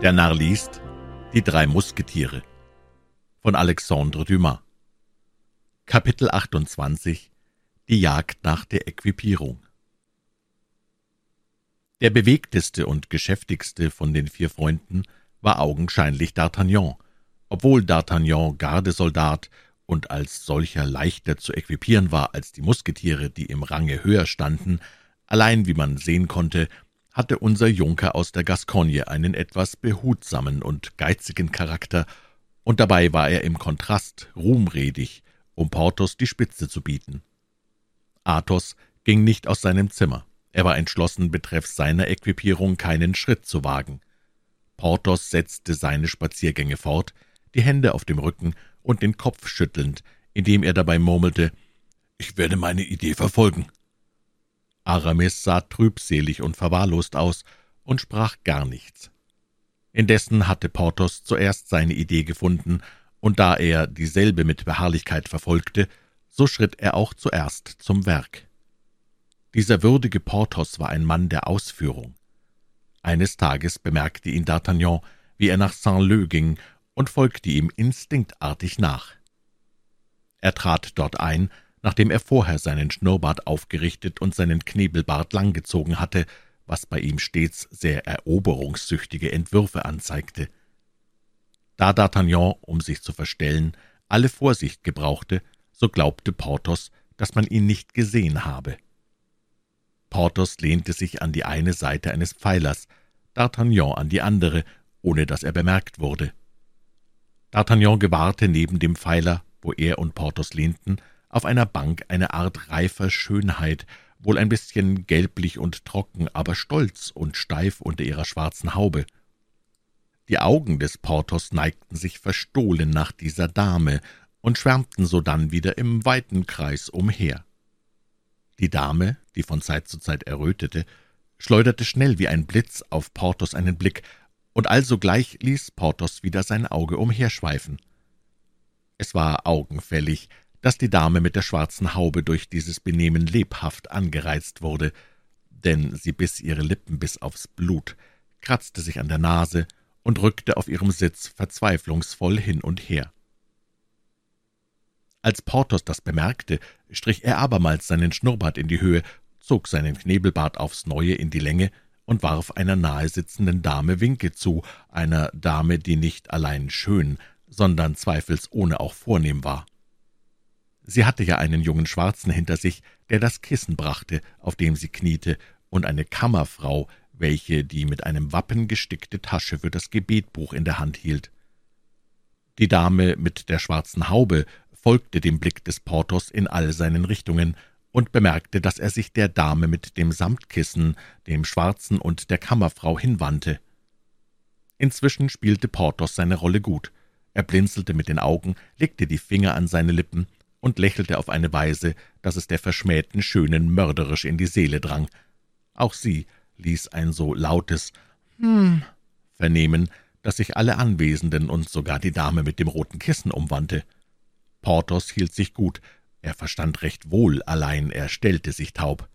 Der Narr liest Die drei Musketiere von Alexandre Dumas. Kapitel 28 Die Jagd nach der Äquipierung Der bewegteste und geschäftigste von den vier Freunden war augenscheinlich D'Artagnan, obwohl D'Artagnan Gardesoldat und als solcher leichter zu equipieren war als die Musketiere, die im Range höher standen, allein wie man sehen konnte, hatte unser Junker aus der Gascogne einen etwas behutsamen und geizigen Charakter, und dabei war er im Kontrast ruhmredig, um Porthos die Spitze zu bieten. Athos ging nicht aus seinem Zimmer. Er war entschlossen, betreffs seiner Equipierung keinen Schritt zu wagen. Porthos setzte seine Spaziergänge fort, die Hände auf dem Rücken und den Kopf schüttelnd, indem er dabei murmelte, »Ich werde meine Idee verfolgen.« Aramis sah trübselig und verwahrlost aus und sprach gar nichts. Indessen hatte Porthos zuerst seine Idee gefunden, und da er dieselbe mit Beharrlichkeit verfolgte, so schritt er auch zuerst zum Werk. Dieser würdige Porthos war ein Mann der Ausführung. Eines Tages bemerkte ihn D'Artagnan, wie er nach Saint-Leu ging, und folgte ihm instinktartig nach. Er trat dort ein, nachdem er vorher seinen Schnurrbart aufgerichtet und seinen Knebelbart langgezogen hatte, was bei ihm stets sehr eroberungssüchtige Entwürfe anzeigte. Da D'Artagnan, um sich zu verstellen, alle Vorsicht gebrauchte, so glaubte Porthos, dass man ihn nicht gesehen habe. Porthos lehnte sich an die eine Seite eines Pfeilers, D'Artagnan an die andere, ohne dass er bemerkt wurde. D'Artagnan gewahrte neben dem Pfeiler, wo er und Porthos lehnten, auf einer Bank eine Art reifer Schönheit, wohl ein bisschen gelblich und trocken, aber stolz und steif unter ihrer schwarzen Haube. Die Augen des Porthos neigten sich verstohlen nach dieser Dame und schwärmten sodann wieder im weiten Kreis umher. Die Dame, die von Zeit zu Zeit errötete, schleuderte schnell wie ein Blitz auf Porthos einen Blick, und alsogleich ließ Porthos wieder sein Auge umherschweifen. Es war augenfällig, dass die Dame mit der schwarzen Haube durch dieses Benehmen lebhaft angereizt wurde, denn sie biss ihre Lippen bis aufs Blut, kratzte sich an der Nase und rückte auf ihrem Sitz verzweiflungsvoll hin und her. Als Porthos das bemerkte, strich er abermals seinen Schnurrbart in die Höhe, zog seinen Knebelbart aufs Neue in die Länge und warf einer nahe sitzenden Dame Winke zu, einer Dame, die nicht allein schön, sondern zweifelsohne auch vornehm war. Sie hatte ja einen jungen Schwarzen hinter sich, der das Kissen brachte, auf dem sie kniete, und eine Kammerfrau, welche die mit einem Wappen gestickte Tasche für das Gebetbuch in der Hand hielt. Die Dame mit der schwarzen Haube folgte dem Blick des Porthos in all seinen Richtungen und bemerkte, dass er sich der Dame mit dem Samtkissen, dem Schwarzen und der Kammerfrau hinwandte. Inzwischen spielte Porthos seine Rolle gut. Er blinzelte mit den Augen, legte die Finger an seine Lippen und lächelte auf eine Weise, dass es der verschmähten Schönen mörderisch in die Seele drang. Auch sie ließ ein so lautes »Hm« vernehmen, dass sich alle Anwesenden und sogar die Dame mit dem roten Kissen umwandte. Porthos hielt sich gut, er verstand recht wohl, allein er stellte sich taub.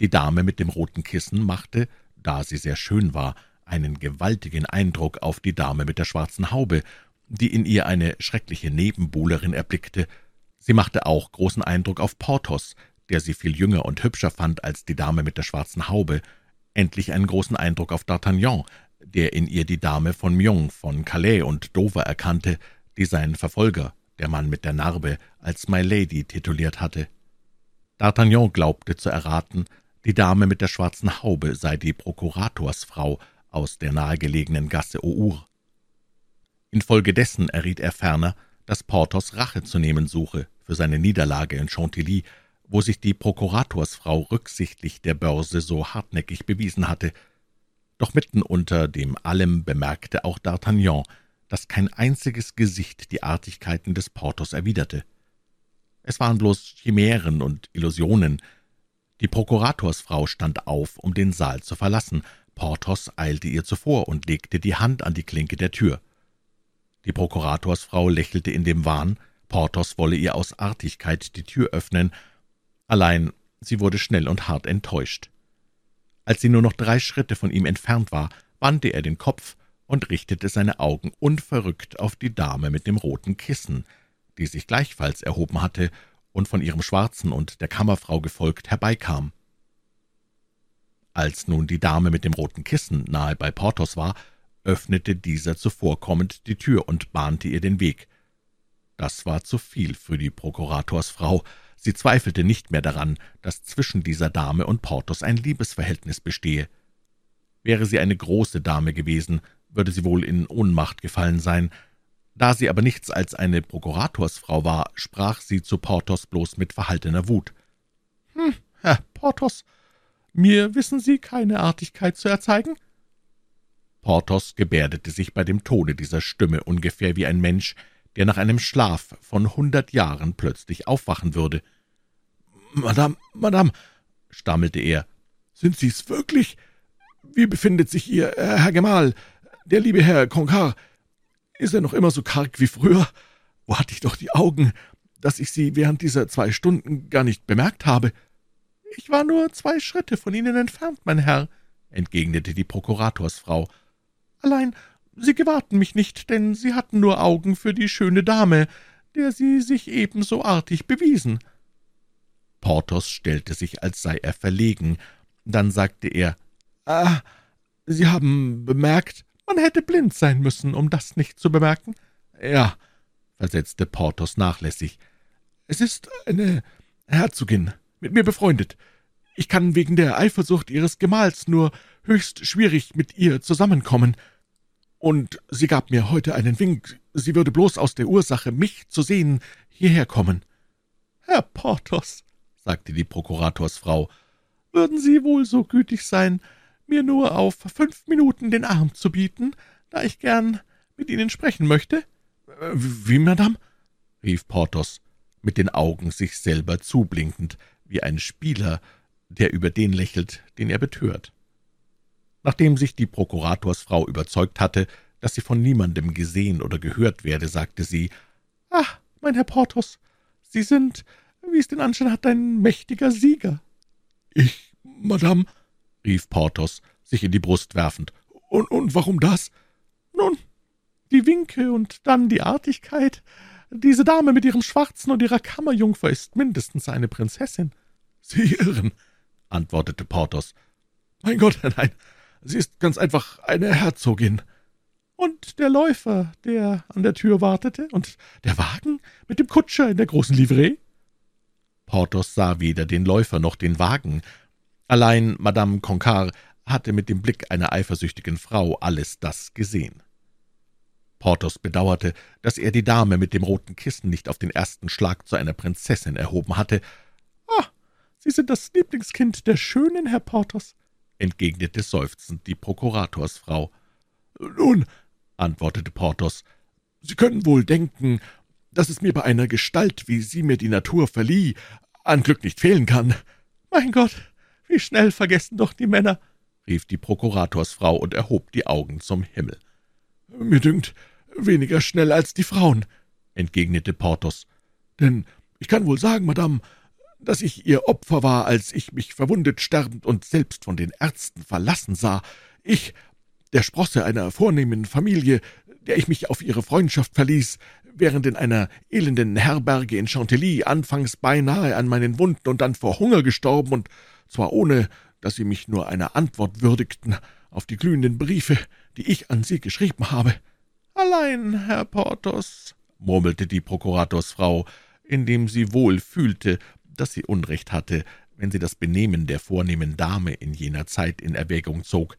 Die Dame mit dem roten Kissen machte, da sie sehr schön war, einen gewaltigen Eindruck auf die Dame mit der schwarzen Haube, die in ihr eine schreckliche Nebenbuhlerin erblickte. Sie machte auch großen Eindruck auf Porthos, der sie viel jünger und hübscher fand als die Dame mit der schwarzen Haube, endlich einen großen Eindruck auf D'Artagnan, der in ihr die Dame von Meung, von Calais und Dover erkannte, die sein Verfolger, der Mann mit der Narbe, als My Lady tituliert hatte. D'Artagnan glaubte zu erraten, die Dame mit der schwarzen Haube sei die Prokuratorsfrau aus der nahegelegenen Gasse Our. Infolgedessen erriet er ferner, dass Porthos Rache zu nehmen suche für seine Niederlage in Chantilly, wo sich die Prokuratorsfrau rücksichtlich der Börse so hartnäckig bewiesen hatte. Doch mitten unter dem allem bemerkte auch D'Artagnan, dass kein einziges Gesicht die Artigkeiten des Porthos erwiderte. Es waren bloß Chimären und Illusionen. Die Prokuratorsfrau stand auf, um den Saal zu verlassen. Porthos eilte ihr zuvor und legte die Hand an die Klinke der Tür. Die Prokuratorsfrau lächelte in dem Wahn, Porthos wolle ihr aus Artigkeit die Tür öffnen, allein sie wurde schnell und hart enttäuscht. Als sie nur noch drei Schritte von ihm entfernt war, wandte er den Kopf und richtete seine Augen unverrückt auf die Dame mit dem roten Kissen, die sich gleichfalls erhoben hatte und von ihrem Schwarzen und der Kammerfrau gefolgt herbeikam. Als nun die Dame mit dem roten Kissen nahe bei Porthos war, öffnete dieser zuvorkommend die Tür und bahnte ihr den Weg. Das war zu viel für die Prokuratorsfrau. Sie zweifelte nicht mehr daran, dass zwischen dieser Dame und Porthos ein Liebesverhältnis bestehe. Wäre sie eine große Dame gewesen, würde sie wohl in Ohnmacht gefallen sein. Da sie aber nichts als eine Prokuratorsfrau war, sprach sie zu Porthos bloß mit verhaltener Wut. »Hm, Herr Porthos, mir wissen Sie keine Artigkeit zu erzeigen?« Porthos gebärdete sich bei dem Tone dieser Stimme ungefähr wie ein Mensch, der nach einem Schlaf von hundert Jahren plötzlich aufwachen würde. »Madame, Madame«, stammelte er, »sind Sie's wirklich? Wie befindet sich Ihr äh, Herr Gemahl, der liebe Herr Concar? Ist er noch immer so karg wie früher? Wo hatte ich doch die Augen, dass ich Sie während dieser zwei Stunden gar nicht bemerkt habe?« »Ich war nur zwei Schritte von Ihnen entfernt, mein Herr«, entgegnete die Prokuratorsfrau. »Allein Sie gewahrten mich nicht, denn Sie hatten nur Augen für die schöne Dame, der Sie sich ebenso artig bewiesen.« Porthos stellte sich, als sei er verlegen. Dann sagte er, »Ah, Sie haben bemerkt, man hätte blind sein müssen, um das nicht zu bemerken.« »Ja«, versetzte Porthos nachlässig, »es ist eine Herzogin, mit mir befreundet. Ich kann wegen der Eifersucht Ihres Gemahls nur höchst schwierig mit ihr zusammenkommen.« und sie gab mir heute einen Wink, sie würde bloß aus der Ursache, mich zu sehen, hierher kommen. »Herr Porthos«, sagte die Prokuratorsfrau, »würden Sie wohl so gütig sein, mir nur auf fünf Minuten den Arm zu bieten, da ich gern mit Ihnen sprechen möchte?« »Wie, Madame?« rief Porthos, mit den Augen sich selber zublinkend, wie ein Spieler, der über den lächelt, den er betört. Nachdem sich die Prokuratorsfrau überzeugt hatte, dass sie von niemandem gesehen oder gehört werde, sagte sie, »Ach, mein Herr Porthos, Sie sind, wie es den Anschein hat, ein mächtiger Sieger.« »Ich, Madame«, rief Porthos, sich in die Brust werfend, »und, und warum das?« »Nun, die Winke und dann die Artigkeit. Diese Dame mit ihrem Schwarzen und ihrer Kammerjungfer ist mindestens eine Prinzessin.« »Sie irren«, antwortete Porthos. »Mein Gott, nein, Sie ist ganz einfach eine Herzogin.« »Und der Läufer, der an der Tür wartete, und der Wagen mit dem Kutscher in der großen Livree?« Porthos sah weder den Läufer noch den Wagen. Allein Madame Concar hatte mit dem Blick einer eifersüchtigen Frau alles das gesehen. Porthos bedauerte, dass er die Dame mit dem roten Kissen nicht auf den ersten Schlag zu einer Prinzessin erhoben hatte. »Ah, Sie sind das Lieblingskind der Schönen, Herr Porthos entgegnete seufzend die Prokuratorsfrau. »Nun«, antwortete Porthos, »Sie können wohl denken, dass es mir bei einer Gestalt, wie sie mir die Natur verlieh, an Glück nicht fehlen kann.« »Mein Gott, wie schnell vergessen doch die Männer«, rief die Prokuratorsfrau und erhob die Augen zum Himmel. »Mir dünkt, weniger schnell als die Frauen«, entgegnete Porthos. »Denn ich kann wohl sagen, Madame, dass ich ihr Opfer war, als ich mich verwundet sterbend und selbst von den Ärzten verlassen sah. Ich, der Sprosse einer vornehmen Familie, der ich mich auf ihre Freundschaft verließ, während in einer elenden Herberge in Chantilly anfangs beinahe an meinen Wunden und dann vor Hunger gestorben, und zwar ohne, dass sie mich nur einer Antwort würdigten auf die glühenden Briefe, die ich an sie geschrieben habe. »Allein, Herr Porthos«, murmelte die Prokuratorsfrau, indem sie wohl fühlte, dass sie Unrecht hatte, wenn sie das Benehmen der vornehmen Dame in jener Zeit in Erwägung zog.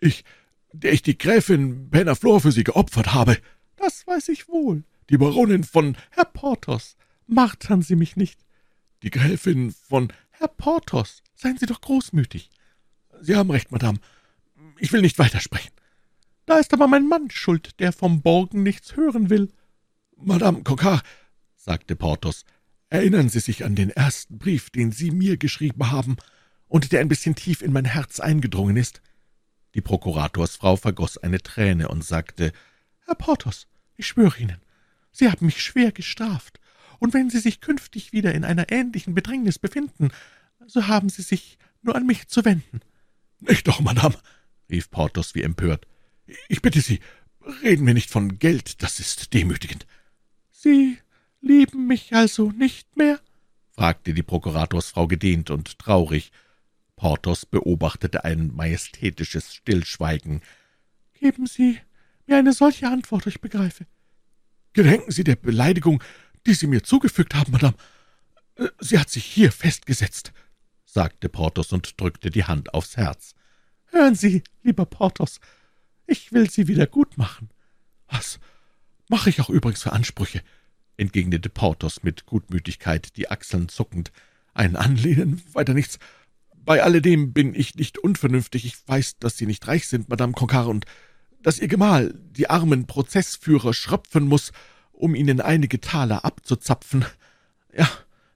»Ich, der ich die Gräfin Bernaflor für Sie geopfert habe, das weiß ich wohl. Die Baronin von Herr Porthos, martern Sie mich nicht. Die Gräfin von Herr Porthos, seien Sie doch großmütig. Sie haben recht, Madame. Ich will nicht weitersprechen. Da ist aber mein Mann schuld, der vom Borgen nichts hören will.« »Madame Coquart«, sagte Porthos, Erinnern Sie sich an den ersten Brief, den Sie mir geschrieben haben und der ein bisschen tief in mein Herz eingedrungen ist?« Die Prokuratorsfrau vergoß eine Träne und sagte, »Herr Porthos, ich schwöre Ihnen, Sie haben mich schwer gestraft, und wenn Sie sich künftig wieder in einer ähnlichen Bedrängnis befinden, so haben Sie sich nur an mich zu wenden.« »Nicht doch, Madame«, rief Porthos wie empört. »Ich bitte Sie, reden wir nicht von Geld, das ist demütigend.« »Sie lieben mich also nicht mehr?« fragte die Prokuratorsfrau gedehnt und traurig. Porthos beobachtete ein majestätisches Stillschweigen. »Geben Sie mir eine solche Antwort, ich begreife.« »Gedenken Sie der Beleidigung, die Sie mir zugefügt haben, Madame. Äh, sie hat sich hier festgesetzt«, sagte Porthos und drückte die Hand aufs Herz. »Hören Sie, lieber Porthos, ich will Sie wieder gut machen.« »Was mache ich auch übrigens für Ansprüche?« Entgegnete Porthos mit Gutmütigkeit, die Achseln zuckend. »Ein Anlehnen, weiter nichts. Bei alledem bin ich nicht unvernünftig. Ich weiß, dass Sie nicht reich sind, Madame Concar, und dass Ihr Gemahl die armen Prozessführer schröpfen muss, um Ihnen einige Taler abzuzapfen. Ja,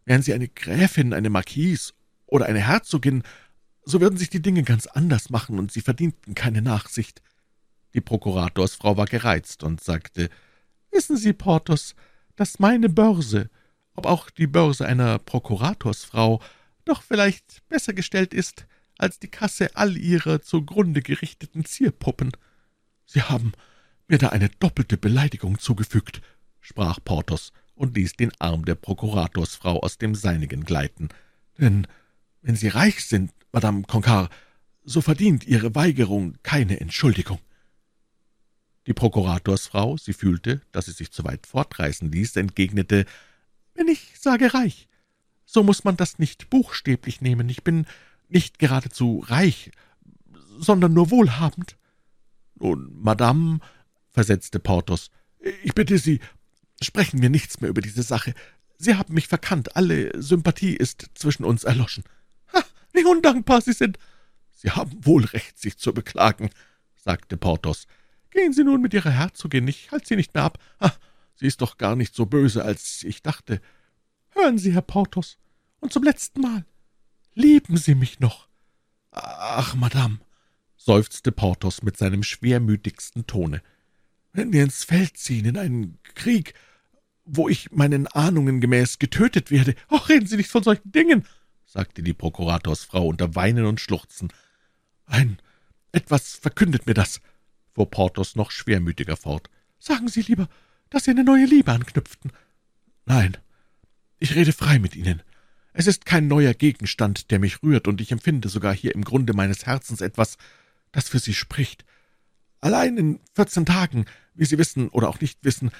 wären Sie eine Gräfin, eine Marquise oder eine Herzogin, so würden sich die Dinge ganz anders machen, und Sie verdienten keine Nachsicht.« Die Prokuratorsfrau war gereizt und sagte, »Wissen Sie, Porthos, dass meine Börse, ob auch die Börse einer Prokuratorsfrau, doch vielleicht besser gestellt ist als die Kasse all ihrer zugrunde gerichteten Zierpuppen.« »Sie haben mir da eine doppelte Beleidigung zugefügt«, sprach Porthos und ließ den Arm der Prokuratorsfrau aus dem seinigen gleiten. »Denn wenn Sie reich sind, Madame Concar, so verdient Ihre Weigerung keine Entschuldigung.« Die Prokuratorsfrau, sie fühlte, dass sie sich zu weit fortreißen ließ, entgegnete, »Wenn ich sage reich, so muss man das nicht buchstäblich nehmen. Ich bin nicht geradezu reich, sondern nur wohlhabend.« »Nun, Madame«, versetzte Porthos, »ich bitte Sie, sprechen wir nichts mehr über diese Sache. Sie haben mich verkannt, alle Sympathie ist zwischen uns erloschen.« »Ha, wie undankbar Sie sind!« »Sie haben wohl Recht, sich zu beklagen«, sagte Porthos. »Gehen Sie nun mit Ihrer Herzogin, ich halte sie nicht mehr ab. Ha, sie ist doch gar nicht so böse, als ich dachte.« »Hören Sie, Herr Porthos, und zum letzten Mal, lieben Sie mich noch?« »Ach, Madame«, seufzte Porthos mit seinem schwermütigsten Tone, »wenn wir ins Feld ziehen, in einen Krieg, wo ich meinen Ahnungen gemäß getötet werde.« »Ach, reden Sie nicht von solchen Dingen«, sagte die Prokuratorsfrau unter Weinen und Schluchzen. »Ein etwas verkündet mir das«, fuhr Porthos noch schwermütiger fort. »Sagen Sie lieber, dass Sie eine neue Liebe anknüpften.« »Nein, ich rede frei mit Ihnen. Es ist kein neuer Gegenstand, der mich rührt, und ich empfinde sogar hier im Grunde meines Herzens etwas, das für Sie spricht. Allein in vierzehn Tagen, wie Sie wissen oder auch nicht wissen,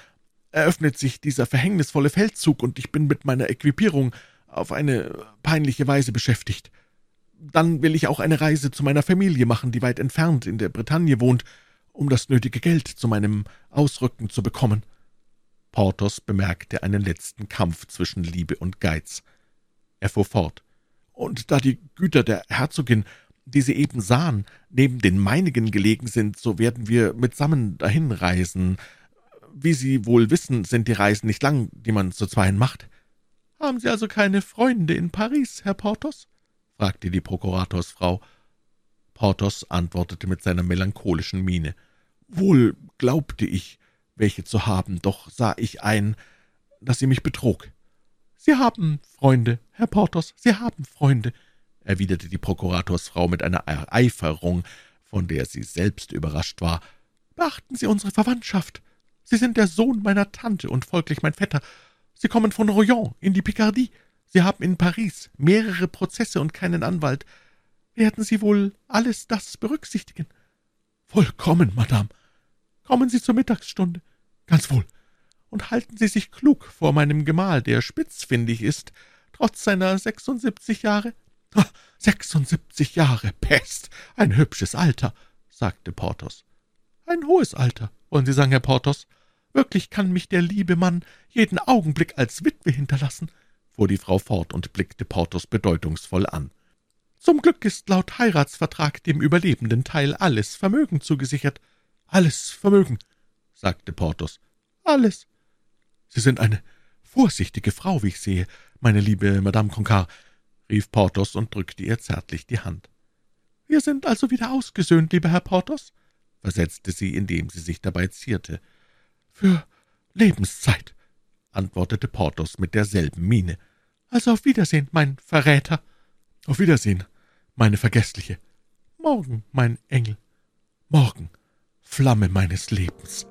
eröffnet sich dieser verhängnisvolle Feldzug, und ich bin mit meiner Equipierung auf eine peinliche Weise beschäftigt. Dann will ich auch eine Reise zu meiner Familie machen, die weit entfernt in der Bretagne wohnt, um das nötige Geld zu meinem Ausrücken zu bekommen.« Porthos bemerkte einen letzten Kampf zwischen Liebe und Geiz. Er fuhr fort. »Und da die Güter der Herzogin, die Sie eben sahen, neben den meinigen gelegen sind, so werden wir mitsammen dahin reisen. Wie Sie wohl wissen, sind die Reisen nicht lang, die man zu zweien macht.« »Haben Sie also keine Freunde in Paris, Herr Porthos?« fragte die Prokuratorsfrau. Porthos antwortete mit seiner melancholischen Miene. »Wohl glaubte ich, welche zu haben, doch sah ich ein, dass sie mich betrog.« »Sie haben Freunde, Herr Porthos, Sie haben Freunde«, erwiderte die Prokuratorsfrau mit einer Ereiferung, von der sie selbst überrascht war. »Beachten Sie unsere Verwandtschaft. Sie sind der Sohn meiner Tante und folglich mein Vetter. Sie kommen von Royan in die Picardie. Sie haben in Paris mehrere Prozesse und keinen Anwalt. Werden Sie wohl alles das berücksichtigen?« »Vollkommen, Madame.« »Kommen Sie zur Mittagsstunde.« »Ganz wohl.« »Und halten Sie sich klug vor meinem Gemahl, der spitzfindig ist, trotz seiner sechsundsiebzig Jahre.« »Sechsundsiebzig Jahre, Pest, ein hübsches Alter«, sagte Porthos. »Ein hohes Alter, wollen Sie sagen, Herr Porthos? Wirklich kann mich der liebe Mann jeden Augenblick als Witwe hinterlassen«, fuhr die Frau fort und blickte Porthos bedeutungsvoll an. »Zum Glück ist laut Heiratsvertrag dem überlebenden Teil alles Vermögen zugesichert.« »Alles Vermögen«, sagte Porthos. »Alles.« »Sie sind eine vorsichtige Frau, wie ich sehe, meine liebe Madame Concar rief Porthos und drückte ihr zärtlich die Hand. »Wir sind also wieder ausgesöhnt, lieber Herr Porthos?« versetzte sie, indem sie sich dabei zierte. »Für Lebenszeit«, antwortete Porthos mit derselben Miene. »Also auf Wiedersehen, mein Verräter.« »Auf Wiedersehen, meine Vergessliche.« »Morgen, mein Engel.« Morgen, Flamme meines Lebens.«